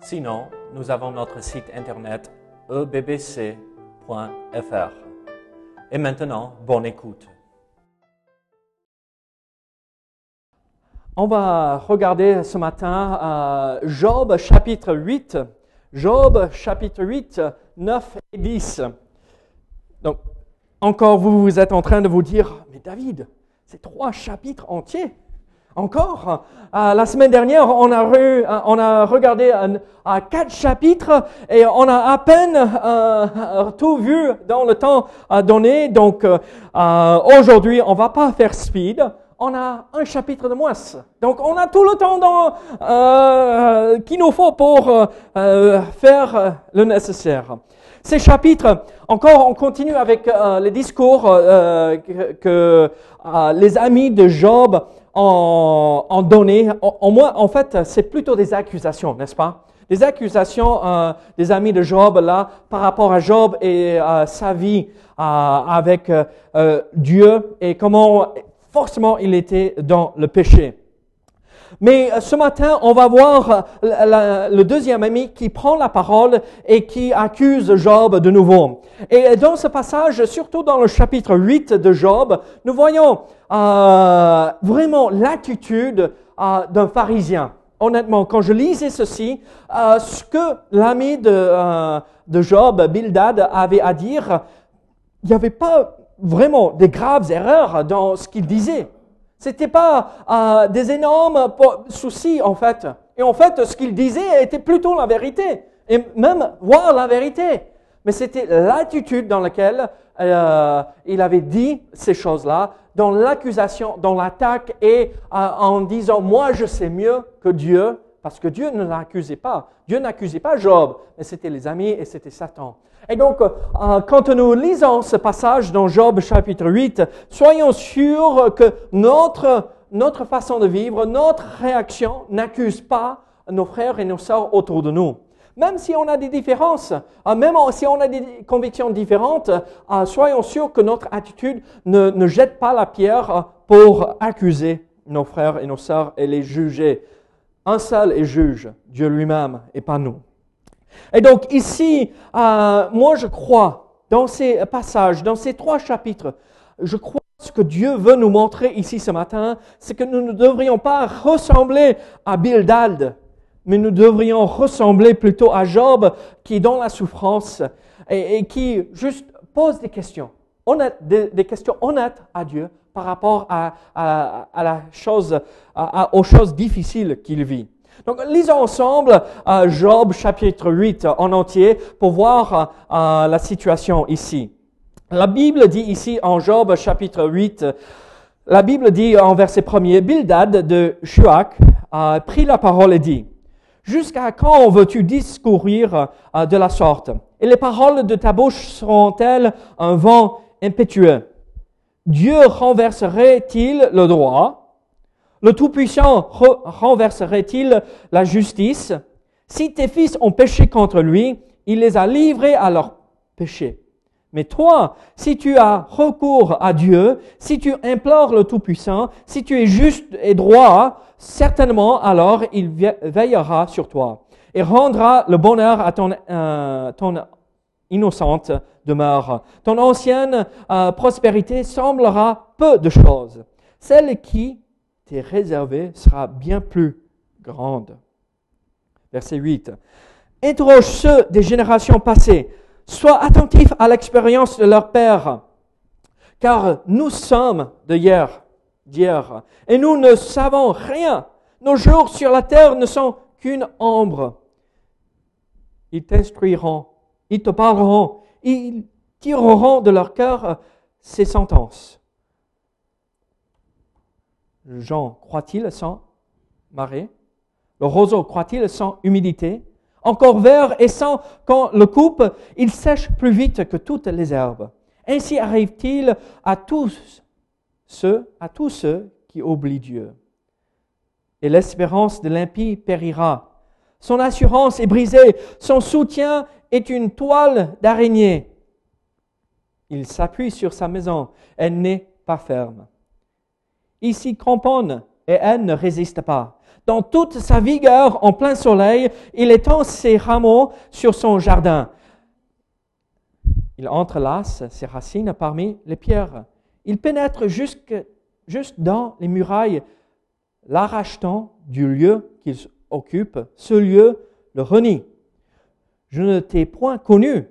Sinon, nous avons notre site internet ebbc.fr. Et maintenant, bonne écoute. On va regarder ce matin euh, Job chapitre 8. Job chapitre 8, 9 et 10. Donc, encore vous, vous êtes en train de vous dire, mais David, c'est trois chapitres entiers. Encore, euh, la semaine dernière, on a, a regardé quatre chapitres et on a à peine euh, tout vu dans le temps donné. Donc, euh, aujourd'hui, on va pas faire speed. On a un chapitre de moins. Donc, on a tout le temps dans, euh, qu'il nous faut pour euh, faire le nécessaire. Ces chapitres, encore, on continue avec euh, les discours euh, que, que les amis de Job ont, ont donné. En, moins, en fait, c'est plutôt des accusations, n'est-ce pas? Des accusations euh, des amis de Job là par rapport à Job et sa vie avec Dieu et comment forcément il était dans le péché. Mais ce matin, on va voir le deuxième ami qui prend la parole et qui accuse Job de nouveau. Et dans ce passage, surtout dans le chapitre 8 de Job, nous voyons euh, vraiment l'attitude euh, d'un pharisien. Honnêtement, quand je lisais ceci, euh, ce que l'ami de, euh, de Job, Bildad, avait à dire, il n'y avait pas vraiment des graves erreurs dans ce qu'il disait. C'était pas euh, des énormes soucis en fait. Et en fait, ce qu'il disait était plutôt la vérité, et même voir la vérité. Mais c'était l'attitude dans laquelle euh, il avait dit ces choses-là, dans l'accusation, dans l'attaque, et euh, en disant moi je sais mieux que Dieu, parce que Dieu ne l'accusait pas. Dieu n'accusait pas Job, mais c'était les amis et c'était Satan. Et donc, euh, quand nous lisons ce passage dans Job chapitre 8, soyons sûrs que notre, notre façon de vivre, notre réaction n'accuse pas nos frères et nos sœurs autour de nous. Même si on a des différences, euh, même si on a des convictions différentes, euh, soyons sûrs que notre attitude ne, ne jette pas la pierre pour accuser nos frères et nos sœurs et les juger. Un seul est juge, Dieu lui-même, et pas nous. Et donc ici, euh, moi je crois, dans ces passages, dans ces trois chapitres, je crois ce que Dieu veut nous montrer ici ce matin, c'est que nous ne devrions pas ressembler à Bildad, mais nous devrions ressembler plutôt à Job qui est dans la souffrance et, qui juste pose des questions, des, questions honnêtes à Dieu par rapport à, la chose, aux choses difficiles qu'il vit. Donc, lisons ensemble euh, Job chapitre 8 en entier pour voir euh, la situation ici. La Bible dit ici en Job chapitre 8, la Bible dit en verset 1er, Bildad de Shuak a pris la parole et dit, Jusqu'à quand veux-tu discourir euh, de la sorte? Et les paroles de ta bouche seront-elles un vent impétueux? Dieu renverserait-il le droit? Le Tout-Puissant renverserait-il la justice? Si tes fils ont péché contre lui, il les a livrés à leur péché. Mais toi, si tu as recours à Dieu, si tu implores le Tout-Puissant, si tu es juste et droit, certainement alors il veillera sur toi et rendra le bonheur à ton, euh, ton innocente demeure. Ton ancienne euh, prospérité semblera peu de choses. Celle qui t'est réservée sera bien plus grande. Verset 8. Interroge ceux des générations passées. Sois attentif à l'expérience de leur père, car nous sommes de hier, d'hier, et nous ne savons rien. Nos jours sur la terre ne sont qu'une ombre. Ils t'instruiront, ils te parleront, ils tireront de leur cœur ces sentences. Jean croit-il sans marée? Le roseau croit-il sans humidité? Encore vert et sans qu'on le coupe, il sèche plus vite que toutes les herbes. Ainsi arrive-t-il à tous ceux, à tous ceux qui oublient Dieu. Et l'espérance de l'impie périra. Son assurance est brisée, son soutien est une toile d'araignée. Il s'appuie sur sa maison, elle n'est pas ferme. Il s'y cramponne et elle ne résiste pas. Dans toute sa vigueur, en plein soleil, il étend ses rameaux sur son jardin. Il entrelace ses racines parmi les pierres. Il pénètre jusque, juste dans les murailles, l'arrachant du lieu qu'il occupe. Ce lieu le renie. Je ne t'ai point connu.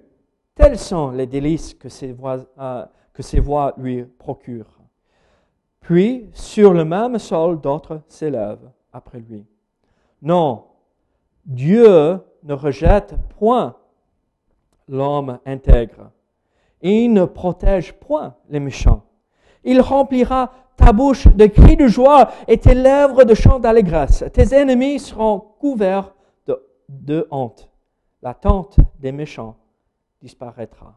Tels sont les délices que ses voix, euh, voix lui procurent. Puis, sur le même sol, d'autres s'élèvent après lui. Non, Dieu ne rejette point l'homme intègre. Il ne protège point les méchants. Il remplira ta bouche de cris de joie et tes lèvres de chants d'allégresse. Tes ennemis seront couverts de honte. La tente des méchants disparaîtra.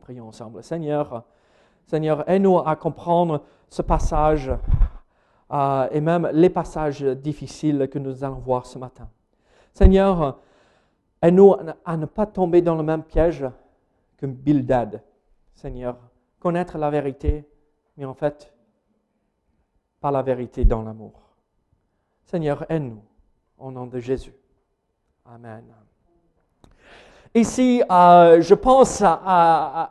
Prions ensemble. Seigneur, Seigneur, aide-nous à comprendre ce passage euh, et même les passages difficiles que nous allons voir ce matin. Seigneur, aide-nous à ne pas tomber dans le même piège que Bildad. Seigneur, connaître la vérité, mais en fait, pas la vérité dans l'amour. Seigneur, aide-nous au nom de Jésus. Amen. Ici, euh, je pense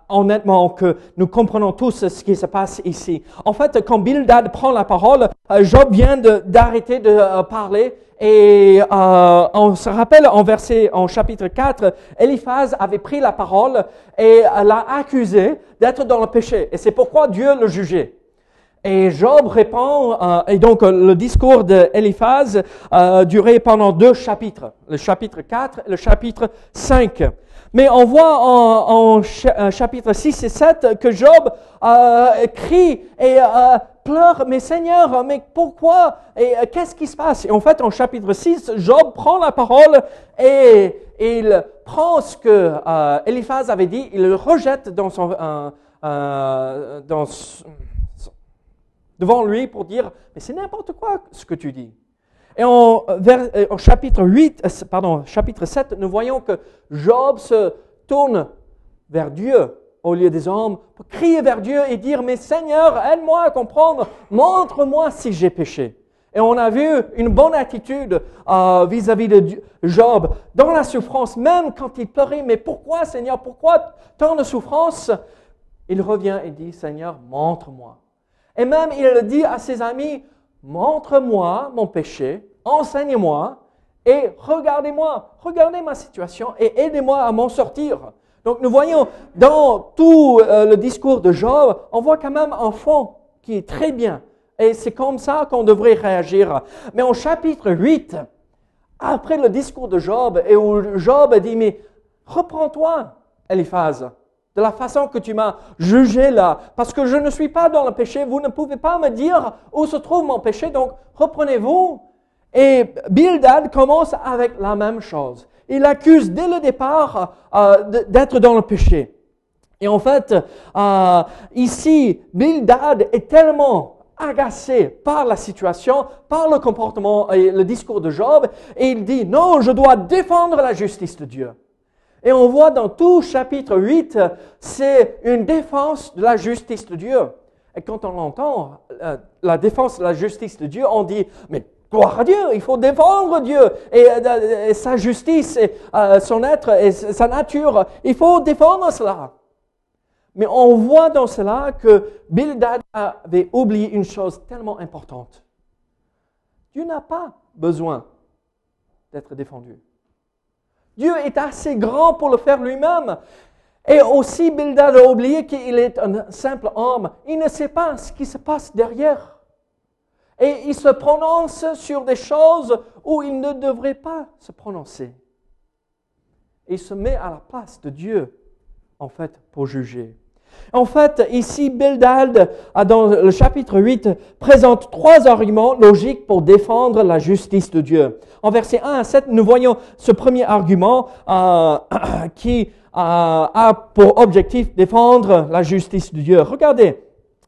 honnêtement que nous comprenons tous ce qui se passe ici. En fait, quand Bildad prend la parole, euh, Job vient d'arrêter de, euh, parler et on se rappelle en verset, en chapitre 4, Eliphaz avait pris la parole et l'a accusé d'être dans le péché. Et c'est pourquoi Dieu le jugeait. Et Job répond, et donc le discours d'Eliphaz euh, durait pendant deux chapitres, le chapitre 4 et le chapitre 5. Mais on voit en, euh, chapitre 6 et 7 que Job euh, crie et euh, pleure, mais Seigneur, mais pourquoi Et euh, qu'est-ce qui se passe? Et en fait, en chapitre 6, Job prend la parole et, il prend ce que Eliphaz avait dit, il le rejette dans son, dans devant lui pour dire, mais c'est n'importe quoi ce que tu dis. Et en, euh, chapitre 8, euh, pardon, chapitre 7, nous voyons que Job se tourne vers Dieu au lieu des hommes pour crier vers Dieu et dire, mais Seigneur, aide-moi à comprendre, montre-moi si j'ai péché. Et on a vu une bonne attitude euh, vis-à-vis de Job dans la souffrance, même quand il pleurait, mais pourquoi Seigneur, pourquoi tant de souffrance Il revient et dit, Seigneur, montre-moi. Et même il le dit à ses amis, montre-moi mon péché, enseigne-moi et regardez-moi, regardez ma situation et aidez-moi à m'en sortir. Donc nous voyons dans tout euh, le discours de Job, on voit quand même un fond qui est très bien. Et c'est comme ça qu'on devrait réagir. Mais en chapitre 8, après le discours de Job, et où Job dit, mais reprends-toi, Eliphaz de la façon que tu m'as jugé là, parce que je ne suis pas dans le péché, vous ne pouvez pas me dire où se trouve mon péché, donc reprenez-vous. Et Bildad commence avec la même chose. Il accuse dès le départ euh, d'être dans le péché. Et en fait, euh, ici, Bildad est tellement agacé par la situation, par le comportement et le discours de Job, et il dit, non, je dois défendre la justice de Dieu. Et on voit dans tout chapitre 8, c'est une défense de la justice de Dieu. Et quand on entend euh, la défense de la justice de Dieu, on dit, mais gloire à Dieu, il faut défendre Dieu et, euh, sa justice et euh, son être et sa nature. Il faut défendre cela. Mais on voit dans cela que Bildad avait oublié une chose tellement importante. Dieu n'a pas besoin d'être défendu. Dieu est assez grand pour le faire lui-même. Et aussi, Bildad a oublié qu'il est un simple homme. Il ne sait pas ce qui se passe derrière. Et il se prononce sur des choses où il ne devrait pas se prononcer. Il se met à la place de Dieu, en fait, pour juger. En fait, ici, Bildad, dans le chapitre 8, présente trois arguments logiques pour défendre la justice de Dieu. En versets 1 à 7, nous voyons ce premier argument euh, qui euh, a pour objectif défendre la justice de Dieu. Regardez,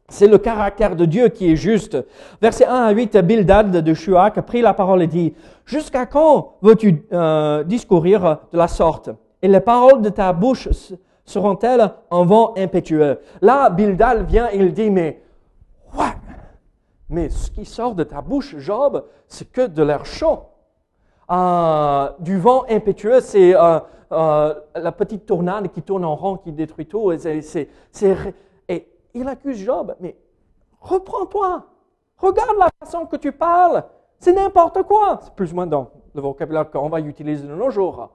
c'est le caractère de Dieu qui est juste. Verset 1 à 8, Bildad de Shuak a pris la parole et dit, Jusqu'à quand veux-tu euh, discourir de la sorte Et les paroles de ta bouche seront-elles un vent impétueux Là, Bildad vient et il dit, mais what Mais ce qui sort de ta bouche, Job, c'est que de l'air chaud. Euh, du vent impétueux, c'est euh, la petite tournade qui tourne en rond, qui détruit tout. c'est, il accuse Job, mais reprends-toi, regarde la façon que tu parles, c'est n'importe quoi. C'est plus ou moins dans le vocabulaire qu'on va utiliser de nos jours.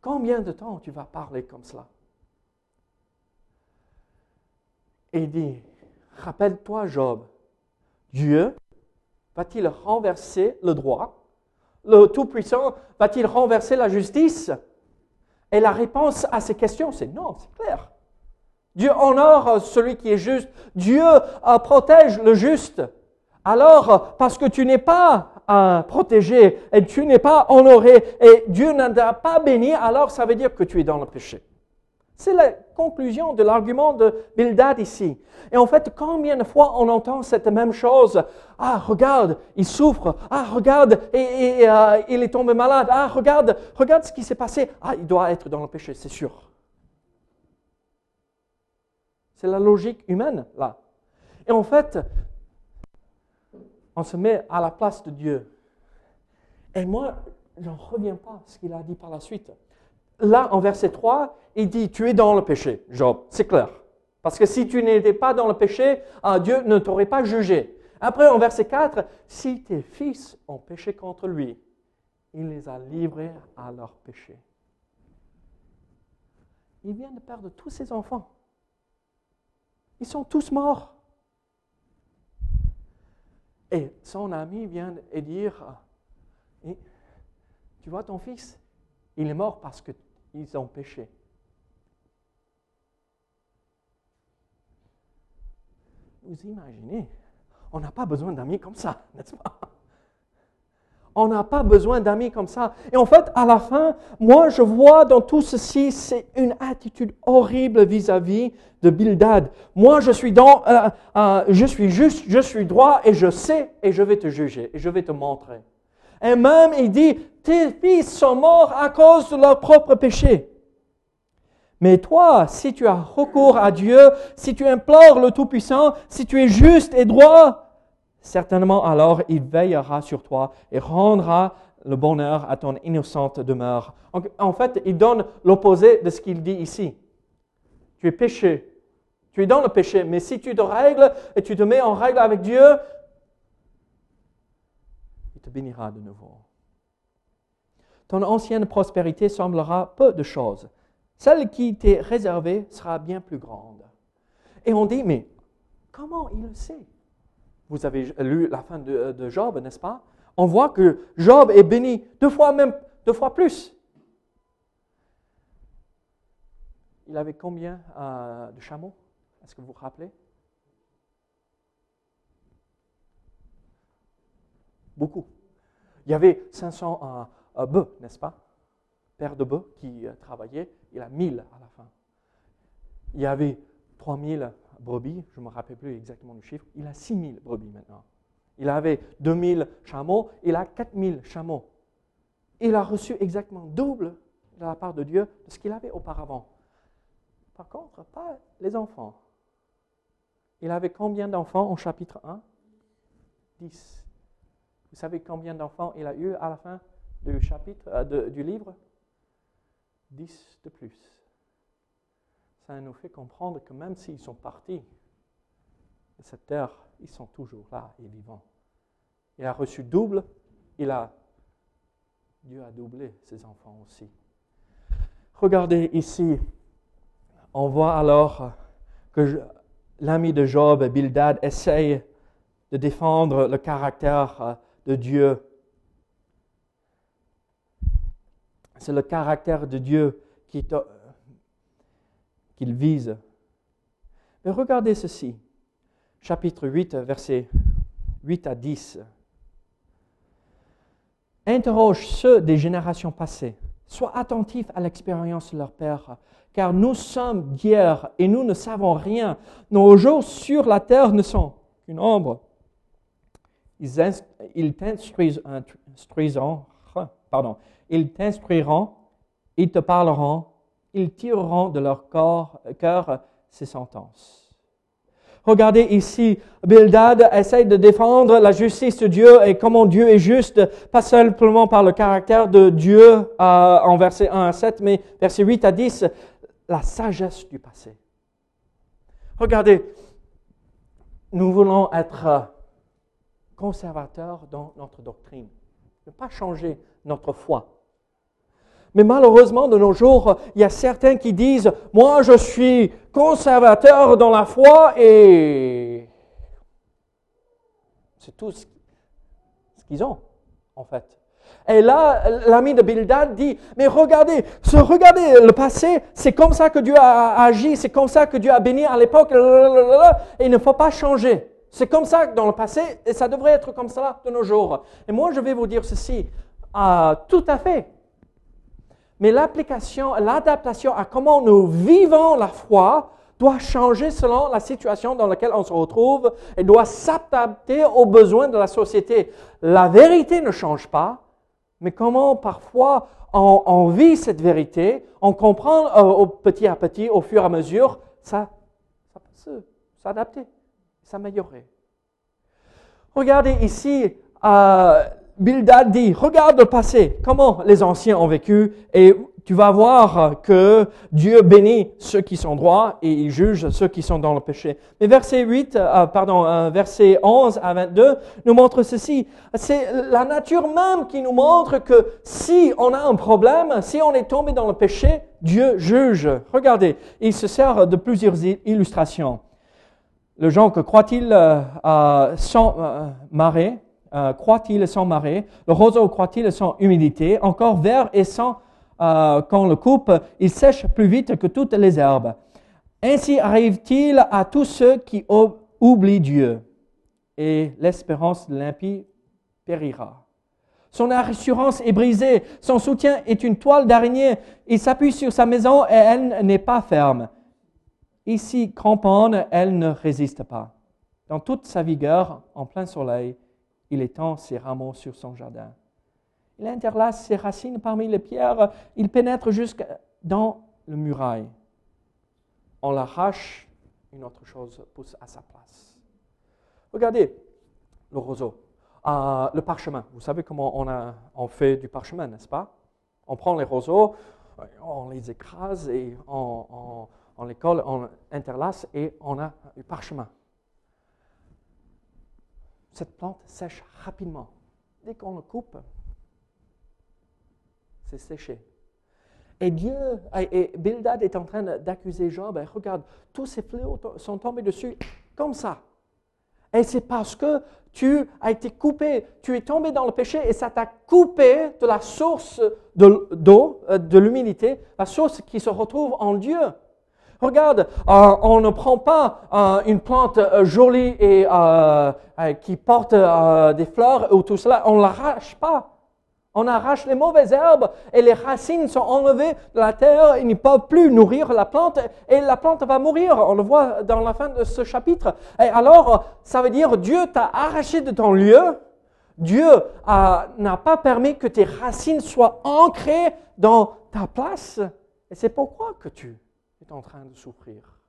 Combien de temps tu vas parler comme cela? Et il dit, rappelle-toi Job, Dieu va-t-il renverser le droit? Le Tout-Puissant va-t-il renverser la justice? Et la réponse à ces questions, c'est non, c'est clair. Dieu honore celui qui est juste. Dieu euh, protège le juste. Alors, parce que tu n'es pas euh, protégé et tu n'es pas honoré et Dieu n'a pas béni, alors ça veut dire que tu es dans le péché. C'est la conclusion de l'argument de Bildad ici. Et en fait, combien de fois on entend cette même chose? Ah, regarde, il souffre. Ah, regarde, et, euh, il est tombé malade. Ah, regarde, regarde ce qui s'est passé. Ah, il doit être dans le péché, c'est sûr. C'est la logique humaine, là. Et en fait, on se met à la place de Dieu. Et moi, je n'en reviens pas à ce qu'il a dit par la suite là, en verset 3, il dit, tu es dans le péché, Job. C'est clair. Parce que si tu n'étais pas dans le péché, ah, Dieu ne t'aurait pas jugé. Après, en verset 4, si tes fils ont péché contre lui, il les a livrés à leur péché. Il vient de perdre tous ses enfants. Ils sont tous morts. Et son ami vient et dire, tu vois ton fils, il est mort parce que ils ont péché. Vous imaginez, on n'a pas besoin d'amis comme ça, n'est-ce pas? On n'a pas besoin d'amis comme ça. Et en fait, à la fin, moi, je vois dans tout ceci, c'est une attitude horrible vis-à-vis de Bildad. Moi, je suis dans, euh, euh, je suis juste, je suis droit, et je sais, et je vais te juger, et je vais te montrer. Et même, il dit, tes fils sont morts à cause de leur propre péché. Mais toi, si tu as recours à Dieu, si tu implores le Tout-Puissant, si tu es juste et droit, certainement alors il veillera sur toi et rendra le bonheur à ton innocente demeure. En fait, il donne l'opposé de ce qu'il dit ici. Tu es péché. Tu es dans le péché. Mais si tu te règles et tu te mets en règle avec Dieu, il te bénira de nouveau ton ancienne prospérité semblera peu de choses. Celle qui t'est réservée sera bien plus grande. Et on dit, mais comment il le sait? Vous avez lu la fin de, Job, n'est-ce pas? On voit que Job est béni deux fois même, deux fois plus. Il avait combien euh, de chameaux? Est-ce que vous vous rappelez? Beaucoup. Il y avait 500 un bœuf, n'est-ce pas? Père de bœuf qui euh, travaillait, il a 1000 à la fin. Il y avait 3000 brebis, je ne me rappelle plus exactement le chiffre, il a 6000 brebis maintenant. Il avait 2000 chameaux, il a 4000 chameaux. Il a reçu exactement double de la part de Dieu de ce qu'il avait auparavant. Par contre, pas les enfants. Il avait combien d'enfants au chapitre 1 10. Vous savez combien d'enfants il a eu à la fin du chapitre, euh, du livre? 10 de plus. Ça nous fait comprendre que même s'ils sont partis de cette terre, ils sont toujours là et vivants. Il a reçu double, Dieu a doublé ses enfants aussi. Regardez ici, on voit alors que l'ami de Job, Bildad, essaye de défendre le caractère euh, de Dieu C'est le caractère de Dieu qui te- qu'il vise. Mais regardez ceci, chapitre 8, versets 8 à 10. Interroge ceux des générations passées. Sois attentif à l'expérience de leur père, car nous sommes d'hier et nous ne savons rien. Nos jours sur la terre ne sont qu'une ombre. Ils, instruiseront, pardon, ils t'instruiront, ils te parleront, ils tireront de leur corps, cœur ces sentences. Regardez ici, Bildad essaye de défendre la justice de Dieu et comment Dieu est juste, pas simplement par le caractère de Dieu euh, en versets 1 à 7, mais versets 8 à 10, la sagesse du passé. Regardez, nous voulons être conservateurs dans notre doctrine, ne pas changer notre foi. Mais malheureusement, de nos jours, il y a certains qui disent, moi je suis conservateur dans la foi et c'est tout ce qu'ils ont, en fait. Et là, l'ami de Bildad dit, mais regardez, regardez le passé, c'est comme ça que Dieu a agi, c'est comme ça que Dieu a béni à l'époque, et il ne faut pas changer. C'est comme ça dans le passé, et ça devrait être comme ça de nos jours. Et moi, je vais vous dire ceci, ah, tout à fait. Mais l'application, l'adaptation à comment nous vivons la foi doit changer selon la situation dans laquelle on se retrouve et doit s'adapter aux besoins de la société. La vérité ne change pas, mais comment parfois on, vit cette vérité, on comprend euh, petit à petit, au fur et à mesure, ça, ça peut s'adapter, s'améliorer. Regardez ici, euh, Bildad dit, regarde le passé, comment les anciens ont vécu, et tu vas voir que Dieu bénit ceux qui sont droits et il juge ceux qui sont dans le péché. Mais verset 8, euh, pardon, euh, verset 11 à 22 nous montre ceci. C'est la nature même qui nous montre que si on a un problème, si on est tombé dans le péché, Dieu juge. Regardez, il se sert de plusieurs illustrations. Le jonc, croit-il euh, euh, sans euh, marée Euh, Croit-il sans marée? Le roseau, croit-il sans humidité? Encore vert et sans, euh, quand on le coupe, il sèche plus vite que toutes les herbes. Ainsi arrive-t-il à tous ceux qui ou- oublient Dieu. Et l'espérance de l'impie périra. Son assurance est brisée, son soutien est une toile d'araignée. Il s'appuie sur sa maison et elle n'est pas ferme. Ici, cramponne, elle ne résiste pas. Dans toute sa vigueur, en plein soleil, il étend ses rameaux sur son jardin. Il interlace ses racines parmi les pierres, il pénètre jusque dans le muraille. On l'arrache, une autre chose pousse à sa place. Regardez le roseau, Euh, le parchemin. Vous savez comment on, fait du parchemin, n'est-ce pas? On prend les roseaux, on les écrase et on, on- on les colle, on interlace et on a du parchemin. Cette plante sèche rapidement. Dès qu'on le coupe, c'est séché. Et Dieu, et Bildad est en train d'accuser Job. Et regarde, tous ces fléaux sont tombés dessus comme ça. Et c'est parce que tu as été coupé, tu es tombé dans le péché et ça t'a coupé de la source de- d'eau, euh, de l'humilité, la source qui se retrouve en Dieu. Regarde, euh, on ne prend pas euh, une plante euh, jolie et qui porte des fleurs ou tout cela, on l'arrache pas. On arrache les mauvaises herbes et les racines sont enlevées de la terre, ils ne peuvent plus nourrir la plante et la plante va mourir. On le voit dans la fin de ce chapitre. Et alors, ça veut dire Dieu t'a arraché de ton lieu. Dieu n'a pas permis que tes racines soient ancrées dans ta place. Et c'est pourquoi que tu en train de souffrir.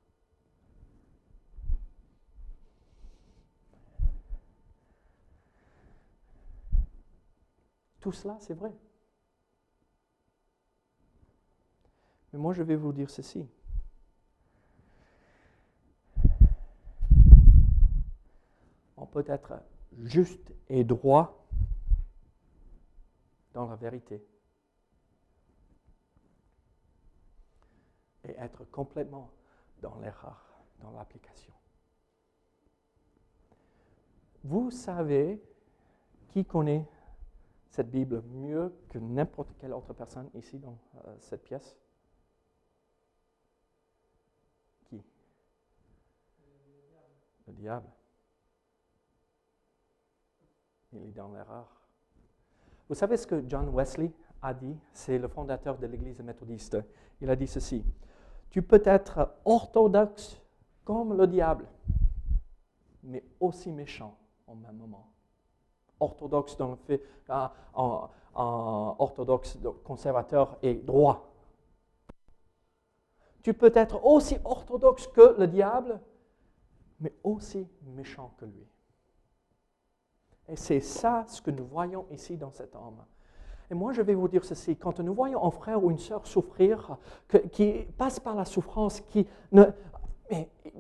Tout cela, c'est vrai. Mais moi, je vais vous dire ceci. On peut être juste et droit dans la vérité et être complètement dans l'erreur, dans l'application. Vous savez qui connaît cette Bible mieux que n'importe quelle autre personne ici dans euh, cette pièce? Qui? Le diable. Il est dans l'erreur. Vous savez ce que John Wesley a dit? C'est le fondateur de l'Église méthodiste. Il a dit ceci Tu peux être orthodoxe comme le diable, mais aussi méchant en même moment orthodoxe dans le fait, en, orthodoxe conservateur et droit. Tu peux être aussi orthodoxe que le diable, mais aussi méchant que lui. Et c'est ça ce que nous voyons ici dans cet homme. Et moi, je vais vous dire ceci. Quand nous voyons un frère ou une sœur souffrir, qui passe par la souffrance, qui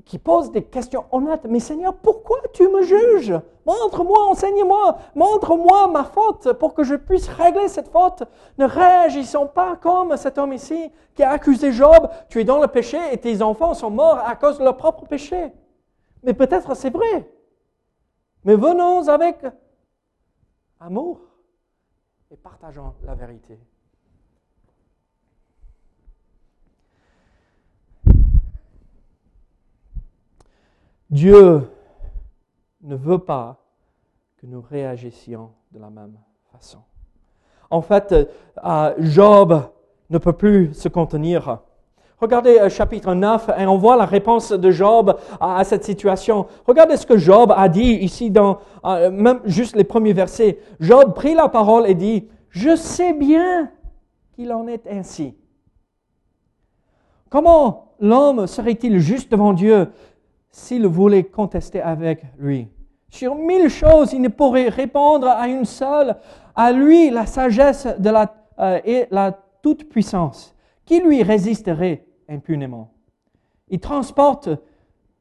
qui pose des questions honnêtes. Mais Seigneur, pourquoi tu me juges? Montre-moi, enseigne-moi, montre-moi ma faute pour que je puisse régler cette faute. Ne réagissons pas comme cet homme ici qui a accusé Job. Tu es dans le péché et tes enfants sont morts à cause de leur propre péché. Mais peut-être c'est vrai. Mais venons avec amour et partageons la vérité. Dieu ne veut pas que nous réagissions de la même façon. En fait, euh, Job ne peut plus se contenir. Regardez euh, chapitre 9 et on voit la réponse de Job à, cette situation. Regardez ce que Job a dit ici dans euh, même juste les premiers versets. Job prit la parole et dit, je sais bien qu'il en est ainsi. Comment l'homme serait-il juste devant Dieu s'il voulait contester avec lui? Sur mille choses, il ne pourrait répondre à une seule. À lui, la sagesse de la, euh, et la toute-puissance. Qui lui résisterait impunément Il transporte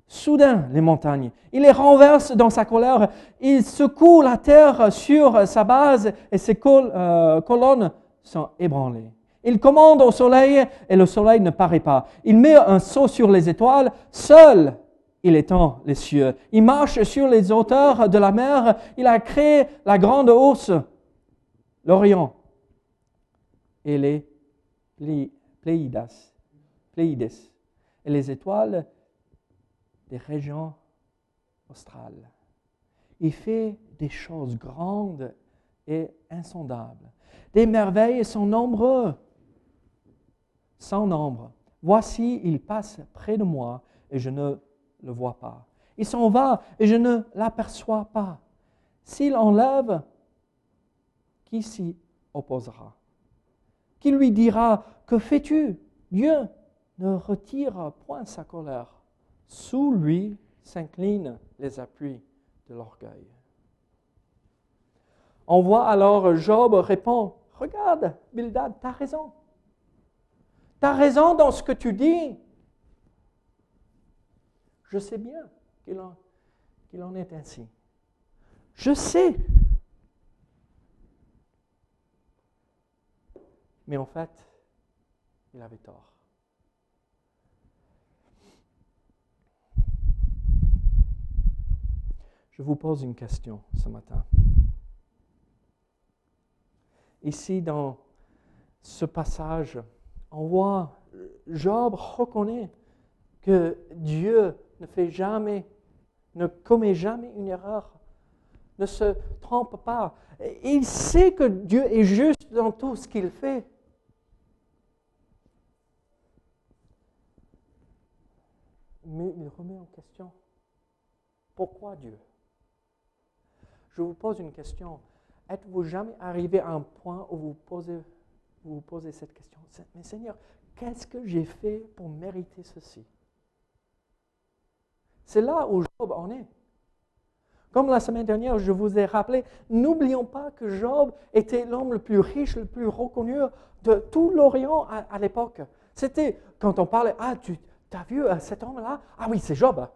soudain les montagnes. Il les renverse dans sa colère. Il secoue la terre sur sa base et ses euh, colonnes sont ébranlées. Il commande au soleil et le soleil ne paraît pas. Il met un saut sur les étoiles. Seul il étend les cieux. Il marche sur les hauteurs de la mer. Il a créé la grande hausse, l'Orient et les Pléides, Et les étoiles des régions australes. Il fait des choses grandes et insondables. Des merveilles sont nombreux, sans nombre. Voici, il passe près de moi et je ne le voit pas. Il s'en va et je ne l'aperçois pas. S'il enlève, qui s'y opposera? Qui lui dira Que fais-tu Dieu? Ne retire point sa colère. Sous lui s'inclinent les appuis de l'orgueil. On voit alors Job répond Regarde, Bildad, tu as raison. Tu as raison dans ce que tu dis. Je sais bien qu'il en, en est ainsi. Je sais. Mais en fait, il avait tort. Je vous pose une question ce matin. Ici, dans ce passage, on voit Job reconnaît que Dieu ne fait jamais, ne commet jamais une erreur, ne se trompe pas. Il sait que Dieu est juste dans tout ce qu'il fait. Mais il remet en question. Pourquoi Dieu? Je vous pose une question. Êtes-vous jamais arrivé à un point où vous posez, vous, posez cette question? Mais Seigneur, qu'est-ce que j'ai fait pour mériter ceci? C'est là où Job en est. Comme la semaine dernière, je vous ai rappelé, n'oublions pas que Job était l'homme le plus riche, le plus reconnu de tout l'Orient à, l'époque. C'était, quand on parlait, ah, tu as vu euh, cet homme-là? Ah oui, c'est Job.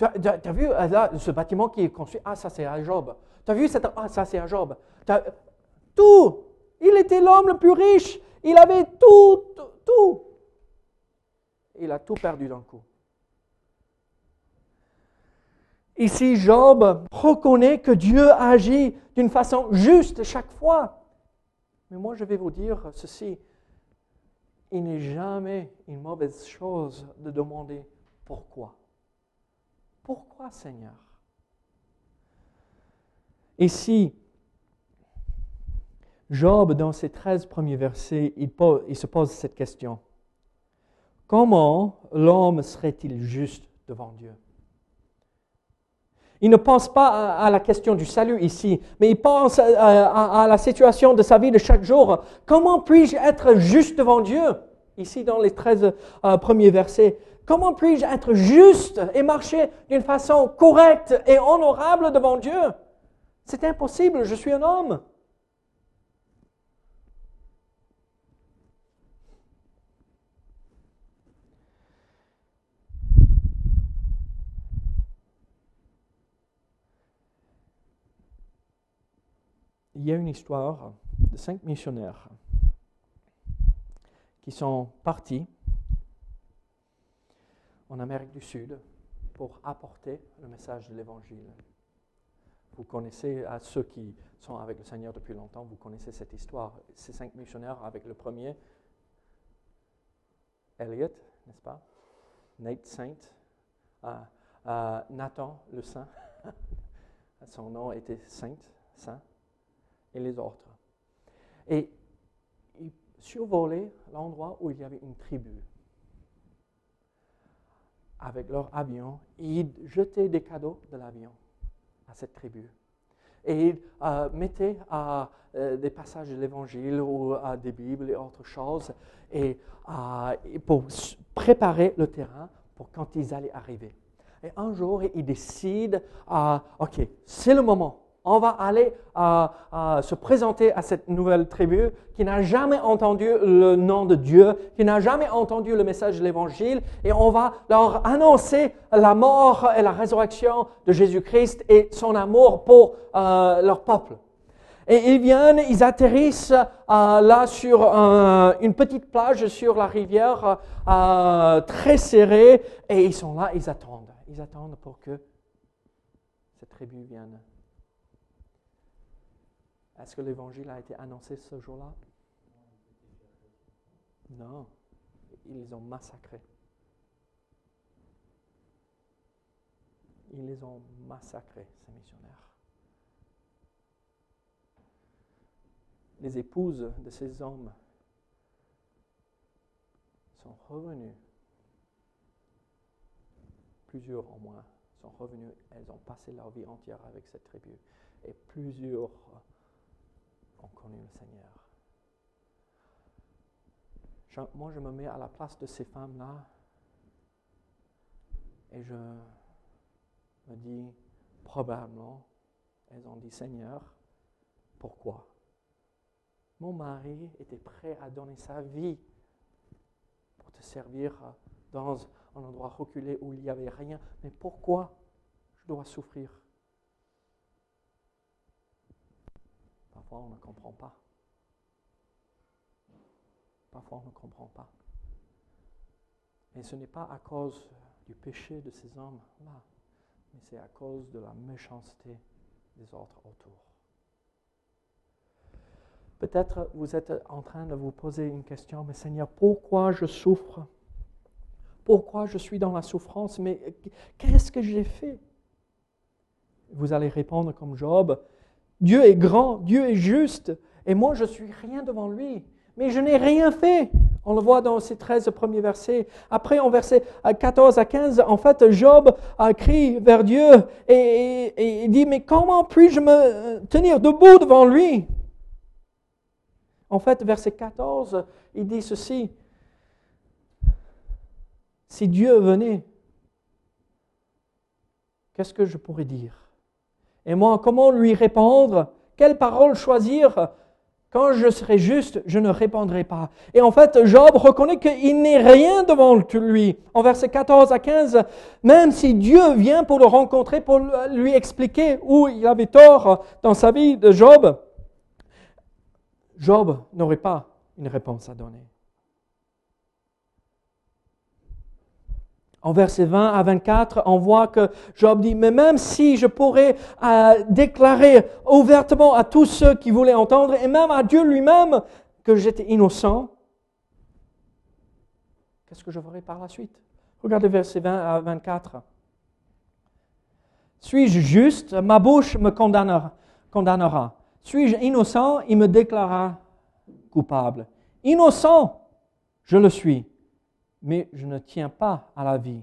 Tu as, vu euh, ce bâtiment qui est construit Ah, ça c'est à Job. Tu as vu cet Ah, ça c'est à Job. Tout. Il était l'homme le plus riche. Il avait tout, tout. Il a tout perdu d'un coup. Ici, Job reconnaît que Dieu agit d'une façon juste chaque fois. Mais moi, je vais vous dire ceci. Il n'est jamais une mauvaise chose de demander pourquoi. Pourquoi, Seigneur? Ici, Job, dans ses 13 premiers versets, il, se pose cette question. Comment l'homme serait-il juste devant Dieu? Il ne pense pas à, la question du salut ici, mais il pense à, la situation de sa vie de chaque jour. Comment puis-je être juste devant Dieu? Ici, dans les 13 euh, premiers versets. Comment puis-je être juste et marcher d'une façon correcte et honorable devant Dieu? C'est impossible, je suis un homme. il y a une histoire de cinq missionnaires qui sont partis en Amérique du Sud pour apporter le message de l'Évangile. Vous connaissez, à ceux qui sont avec le Seigneur depuis longtemps, vous connaissez cette histoire. Ces cinq missionnaires, avec le premier, Elliot, n'est-ce pas? Nate Saint, euh, euh, Nathan le Saint, son nom était Saint, Saint et les autres. Et ils survolaient l'endroit où il y avait une tribu avec leur avion ils jetaient des cadeaux de l'avion à cette tribu. Et ils euh, mettaient euh, des passages de l'Évangile ou à des Bibles et autres choses et, euh, pour préparer le terrain pour quand ils allaient arriver. Et un jour, ils décident, OK, c'est le moment on va aller euh, euh, se présenter à cette nouvelle tribu qui n'a jamais entendu le nom de Dieu, qui n'a jamais entendu le message de l'Évangile, et on va leur annoncer la mort et la résurrection de Jésus-Christ et son amour pour euh, leur peuple. Et ils viennent, ils atterrissent là sur une petite plage sur la rivière très serrée, et ils sont là, ils attendent. Ils attendent pour que cette tribu vienne est-ce que l'évangile a été annoncé ce jour-là? Non. Ils les ont massacrés. Ils les ont massacrés, ces missionnaires. Les épouses de ces hommes sont revenues. Plusieurs au moins sont revenus. Elles ont passé leur vie entière avec cette tribu. Et plusieurs ont connu le Seigneur. moi, je me mets à la place de ces femmes-là et je me dis, probablement, elles ont dit, Seigneur, pourquoi? Mon mari était prêt à donner sa vie pour te servir dans un endroit reculé où il n'y avait rien, mais pourquoi? Je dois souffrir Parfois, on ne comprend pas. Parfois, on ne comprend pas. Mais ce n'est pas à cause du péché de ces hommes-là, mais c'est à cause de la méchanceté des autres autour. Peut-être vous êtes en train de vous poser une question, mais Seigneur, pourquoi je souffre? Pourquoi je suis dans la souffrance? Mais qu'est-ce que j'ai fait? Vous allez répondre comme Job, Dieu est grand, Dieu est juste, et moi je suis rien devant lui. Mais je n'ai rien fait. On le voit dans ces 13 premiers versets. Après, en versets 14 à 15, en fait, Job a crié vers Dieu et, il dit, mais comment puis-je me tenir debout devant lui? En fait, verset 14, il dit ceci. Si Dieu venait, qu'est-ce que je pourrais dire? Et moi, comment lui répondre? Quelle parole choisir? Quand je serai juste, je ne répondrai pas. Et en fait, Job reconnaît qu'il n'est rien devant lui. En versets 14 à 15, même si Dieu vient pour le rencontrer, pour lui expliquer où il avait tort dans sa vie de Job, Job n'aurait pas une réponse à donner. En verset 20 à 24, on voit que Job dit, mais même si je pourrais euh, déclarer ouvertement à tous ceux qui voulaient entendre, et même à Dieu lui-même, que j'étais innocent, qu'est-ce que je ferai par la suite? Regardez verset 20 à 24. Suis-je juste? Ma bouche me condamnera. condamnera. Suis-je innocent? Il me déclarera coupable. Innocent, je le suis mais je ne tiens pas à la vie.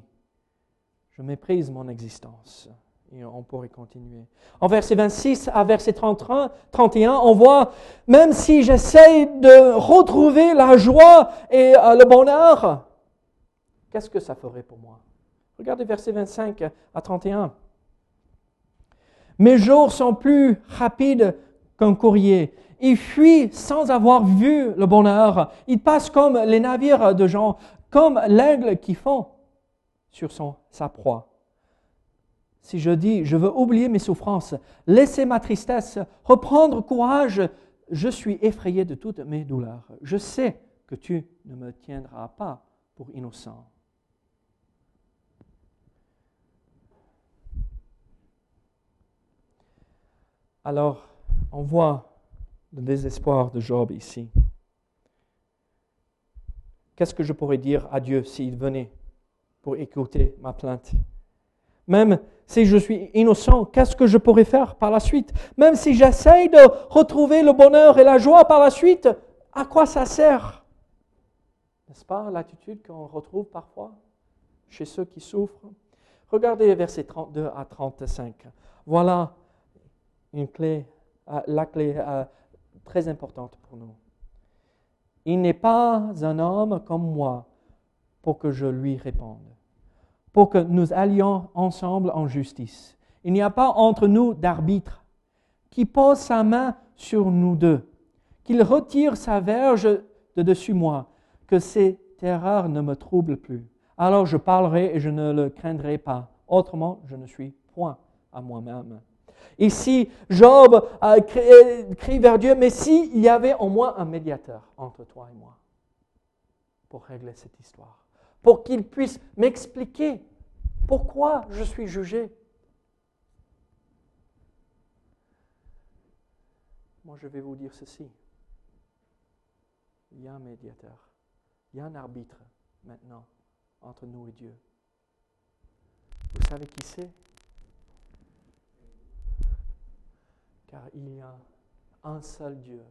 Je méprise mon existence. Et on pourrait continuer. En verset 26 à verset 31, 31 on voit, même si j'essaie de retrouver la joie et euh, le bonheur, qu'est-ce que ça ferait pour moi? Regardez verset 25 à 31. Mes jours sont plus rapides qu'un courrier. Il fuit sans avoir vu le bonheur. Il passe comme les navires de gens comme l'aigle qui fond sur sa proie. Si je dis, je veux oublier mes souffrances, laisser ma tristesse, reprendre courage, je suis effrayé de toutes mes douleurs. Je sais que tu ne me tiendras pas pour innocent. Alors, on voit le désespoir de Job ici. Qu'est-ce que je pourrais dire à Dieu s'il venait pour écouter ma plainte? Même si je suis innocent, qu'est-ce que je pourrais faire par la suite? Même si j'essaye de retrouver le bonheur et la joie par la suite, à quoi ça sert? N'est-ce pas l'attitude qu'on retrouve parfois chez ceux qui souffrent? Regardez versets 32 à 35. Voilà une clé, euh, la clé euh, très importante pour nous. Il n'est pas un homme comme moi pour que je lui réponde, pour que nous allions ensemble en justice. Il n'y a pas entre nous d'arbitre qui pose sa main sur nous deux, qu'il retire sa verge de dessus moi, que ces terreurs ne me troublent plus. Alors je parlerai et je ne le craindrai pas. Autrement, je ne suis point à moi-même. Ici, Job a crie vers Dieu, mais s'il y avait au moins un médiateur entre toi et moi pour régler cette histoire, pour qu'il puisse m'expliquer pourquoi je suis jugé. Moi, je vais vous dire ceci. Il y a un médiateur, il y a un arbitre maintenant entre nous et Dieu. Vous savez qui c'est? Car il y a un seul Dieu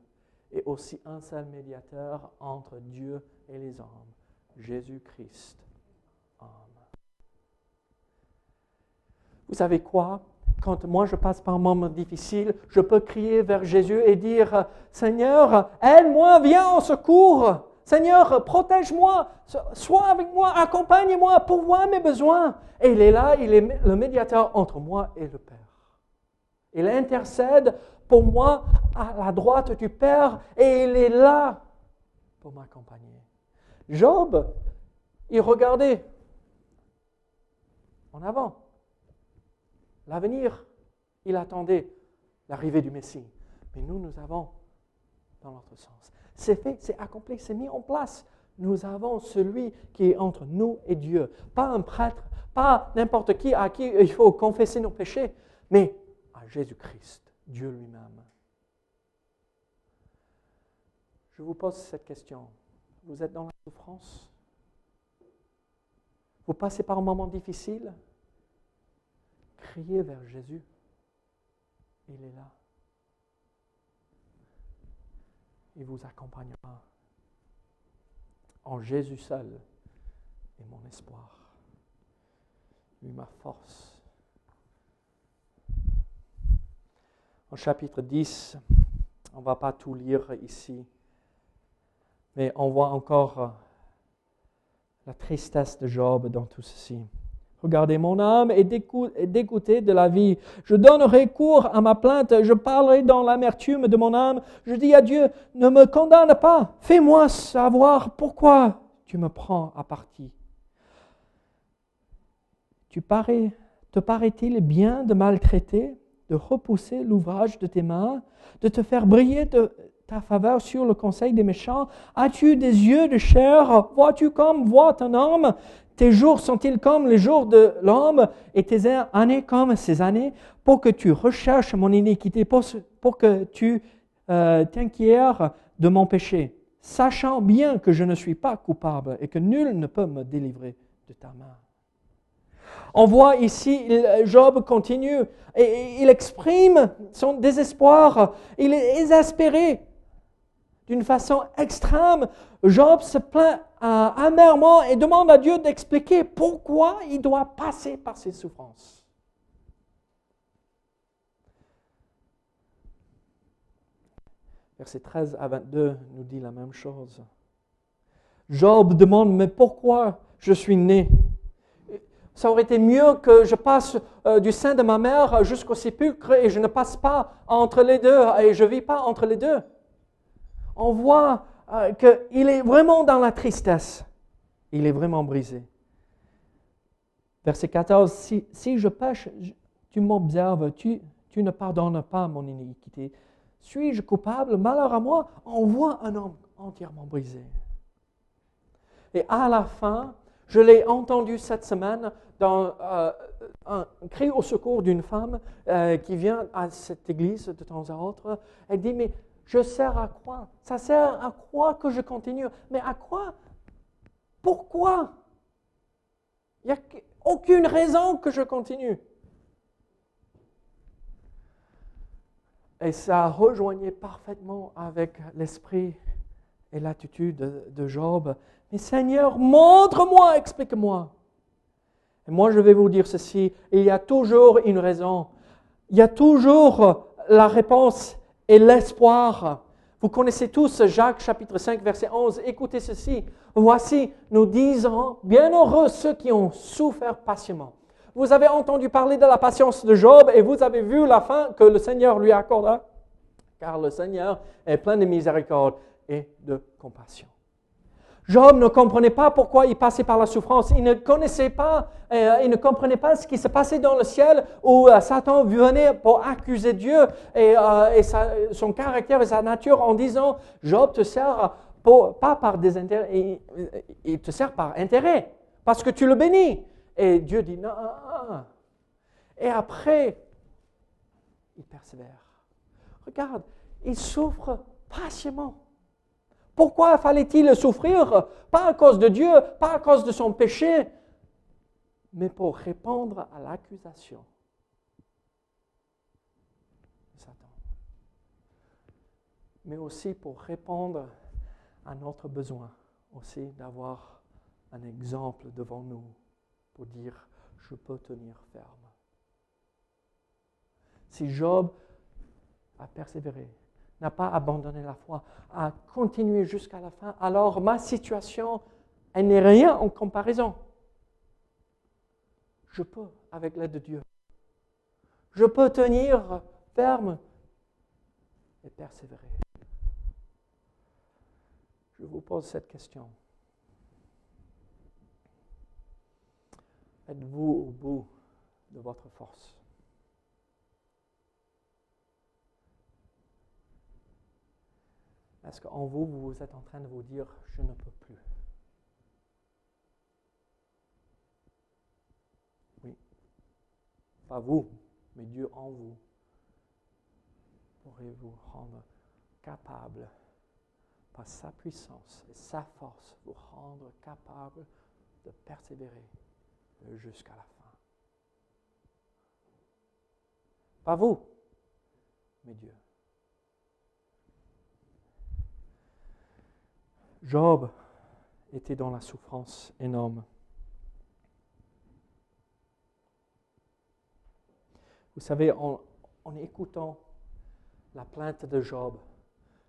et aussi un seul médiateur entre Dieu et les hommes, Jésus-Christ. Vous savez quoi? Quand moi je passe par un moment difficile, je peux crier vers Jésus et dire, Seigneur, aide-moi, viens en secours. Seigneur, protège-moi, sois avec moi, accompagne-moi, pourvois mes besoins. Et il est là, il est le médiateur entre moi et le Père. Il intercède pour moi à la droite du Père et il est là pour m'accompagner. Job, il regardait en avant. L'avenir, il attendait l'arrivée du Messie. Mais nous, nous avons dans notre sens. C'est fait, c'est accompli, c'est mis en place. Nous avons celui qui est entre nous et Dieu. Pas un prêtre, pas n'importe qui à qui il faut confesser nos péchés, mais Jésus-Christ, Dieu lui-même. Je vous pose cette question. Vous êtes dans la souffrance? Vous passez par un moment difficile? Criez vers Jésus. Il est là. Il vous accompagnera. En Jésus seul est mon espoir. Lui ma force. Au chapitre 10. On ne va pas tout lire ici, mais on voit encore euh, la tristesse de Job dans tout ceci. Regardez, mon âme est dégoûtée de la vie. Je donnerai cours à ma plainte. Je parlerai dans l'amertume de mon âme. Je dis à Dieu, ne me condamne pas. Fais-moi savoir pourquoi tu me prends à partie. Te paraît-il bien de maltraiter de repousser l'ouvrage de tes mains, de te faire briller de ta faveur sur le conseil des méchants. As-tu des yeux de chair? Vois-tu comme voit un homme Tes jours sont-ils comme les jours de l'homme? Et tes années comme ses années? Pour que tu recherches mon iniquité, pour, que tu euh, t'inquières de mon péché, sachant bien que je ne suis pas coupable et que nul ne peut me délivrer de ta main. On voit ici, Job continue et il exprime son désespoir. Il est exaspéré d'une façon extrême. Job se plaint amèrement et demande à Dieu d'expliquer pourquoi il doit passer par ces souffrances. Verset 13 à 22 nous dit la même chose. Job demande, mais pourquoi je suis né? Ça aurait été mieux que je passe euh, du sein de ma mère jusqu'au sépulcre et je ne passe pas entre les deux et je ne vis pas entre les deux. On voit euh, qu'il est vraiment dans la tristesse. Il est vraiment brisé. Verset 14, si, je pêche, tu m'observes, tu, tu ne pardonnes pas mon iniquité. Suis-je coupable? Malheur à moi, on voit un homme entièrement brisé. Et à la fin, je l'ai entendu cette semaine dans euh, un cri au secours d'une femme euh, qui vient à cette église de temps à autre. Elle dit, mais je sers à quoi? Ça sert à quoi que je continue? Mais à quoi? Pourquoi? Il n'y a aucune raison que je continue. Et ça rejoignait parfaitement avec l'esprit et l'attitude de, Job. Mais Seigneur, montre-moi, explique-moi. Et moi, je vais vous dire ceci, il y a toujours une raison. Il y a toujours la réponse et l'espoir. Vous connaissez tous Jacques chapitre 5 verset 11. Écoutez ceci. Voici, nous disons, bienheureux ceux qui ont souffert patiemment. Vous avez entendu parler de la patience de Job et vous avez vu la fin que le Seigneur lui accorda, car le Seigneur est plein de miséricorde et de compassion. Job ne comprenait pas pourquoi il passait par la souffrance. Il ne connaissait pas, euh, il ne comprenait pas ce qui se passait dans le ciel où euh, Satan venait pour accuser Dieu et, euh, son caractère et sa nature en disant Job te sert pas par des intérêts, il, il, te sert par intérêt parce que tu le bénis. Et Dieu dit non. Et après, il persévère. Regarde, il souffre patiemment. Pourquoi fallait-il souffrir? Pas à cause de Dieu, pas à cause de son péché, mais pour répondre à l'accusation de Satan. Mais aussi pour répondre à notre besoin aussi d'avoir un exemple devant nous pour dire je peux tenir ferme. Si Job a persévéré, n'a pas abandonné la foi, a continué jusqu'à la fin, alors ma situation, elle n'est rien en comparaison. Je peux, avec l'aide de Dieu, je peux tenir ferme et persévérer. Je vous pose cette question. Êtes-vous au bout de votre force? Est-ce qu'en vous, vous êtes en train de vous dire, je ne peux plus Oui. Pas vous, mais Dieu en vous pourrait vous rendre capable, par sa puissance et sa force, vous rendre capable de persévérer jusqu'à la fin. Pas vous, mais Dieu. Job était dans la souffrance énorme. Vous savez, en, écoutant la plainte de Job,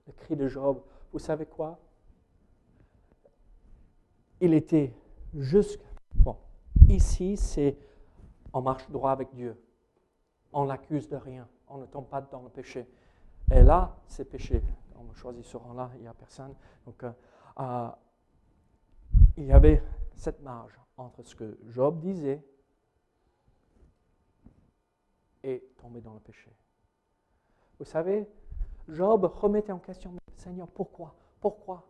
le cri de Job, vous savez quoi? Il était jusqu'à... Bon, ici, c'est on marche droit avec Dieu. On l'accuse de rien. On ne tombe pas dans le péché. Et là, c'est péché. On choisit ce rang-là, il n'y a personne. Donc, euh, il y avait cette marge entre ce que Job disait et tomber dans le péché. Vous savez, Job remettait en question, Seigneur, pourquoi Pourquoi?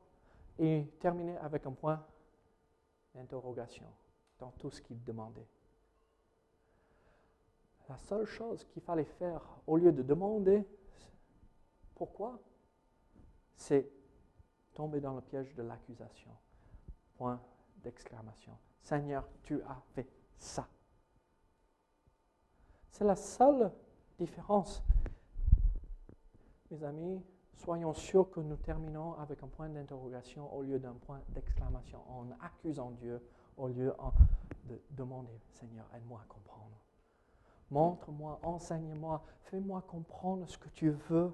Et terminait avec un point d'interrogation. dans tout ce qu'il demandait. La seule chose qu'il fallait faire, au lieu de demander pourquoi, c'est tomber dans le piège de l'accusation. Point d'exclamation. Seigneur, tu as fait ça. C'est la seule différence. Mes amis, soyons sûrs que nous terminons avec un point d'interrogation au lieu d'un point d'exclamation, en accusant Dieu au lieu de demander, Seigneur, aide-moi à comprendre. Montre-moi, enseigne-moi, fais-moi comprendre ce que tu veux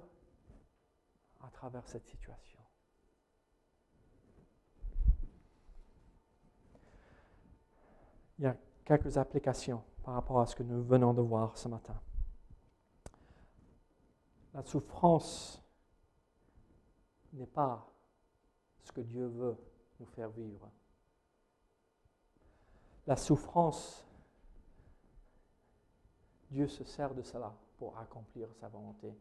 à travers cette situation. Il y a quelques applications par rapport à ce que nous venons de voir ce matin. La souffrance n'est pas ce que Dieu veut nous faire vivre. La souffrance, Dieu se sert de cela pour accomplir sa volonté,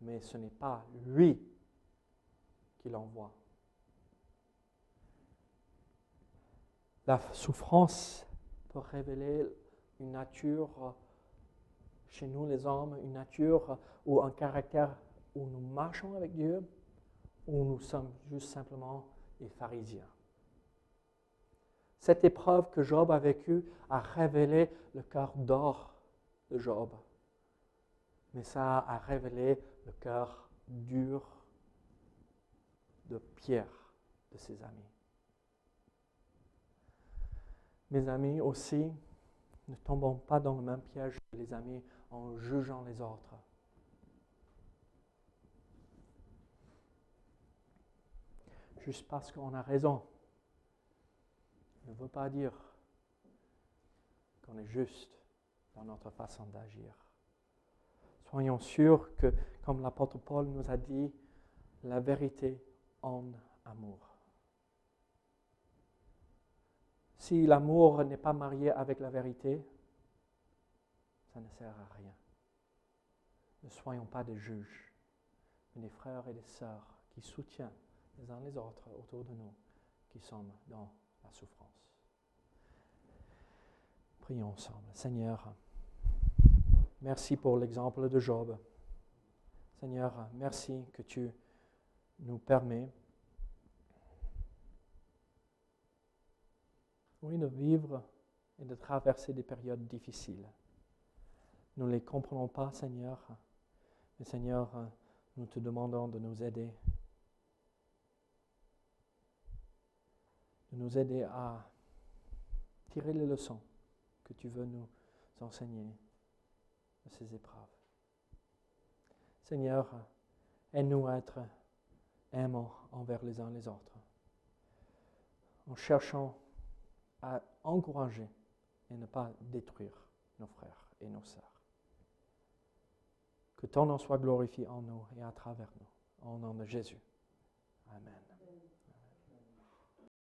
mais ce n'est pas lui qui l'envoie. La souffrance peut révéler une nature chez nous les hommes, une nature ou un caractère où nous marchons avec Dieu, ou nous sommes juste simplement des pharisiens. Cette épreuve que Job a vécue a révélé le cœur d'or de Job, mais ça a révélé le cœur dur de Pierre, de ses amis. Mes amis aussi, ne tombons pas dans le même piège que les amis en jugeant les autres. Juste parce qu'on a raison ne veut pas dire qu'on est juste dans notre façon d'agir. Soyons sûrs que, comme l'apôtre Paul nous a dit, la vérité en amour. Si l'amour n'est pas marié avec la vérité, ça ne sert à rien. Ne soyons pas des juges, mais des frères et des sœurs qui soutiennent les uns les autres autour de nous qui sommes dans la souffrance. Prions ensemble. Seigneur, merci pour l'exemple de Job. Seigneur, merci que tu nous permets oui, de vivre et de traverser des périodes difficiles. Nous ne les comprenons pas, Seigneur, mais Seigneur, nous te demandons de nous aider, de nous aider à tirer les leçons que tu veux nous enseigner de ces épreuves. Seigneur, aide-nous à être aimants envers les uns les autres, en cherchant à encourager et ne pas détruire nos frères et nos sœurs. Que ton nom soit glorifié en nous et à travers nous. Au nom de Jésus. Amen.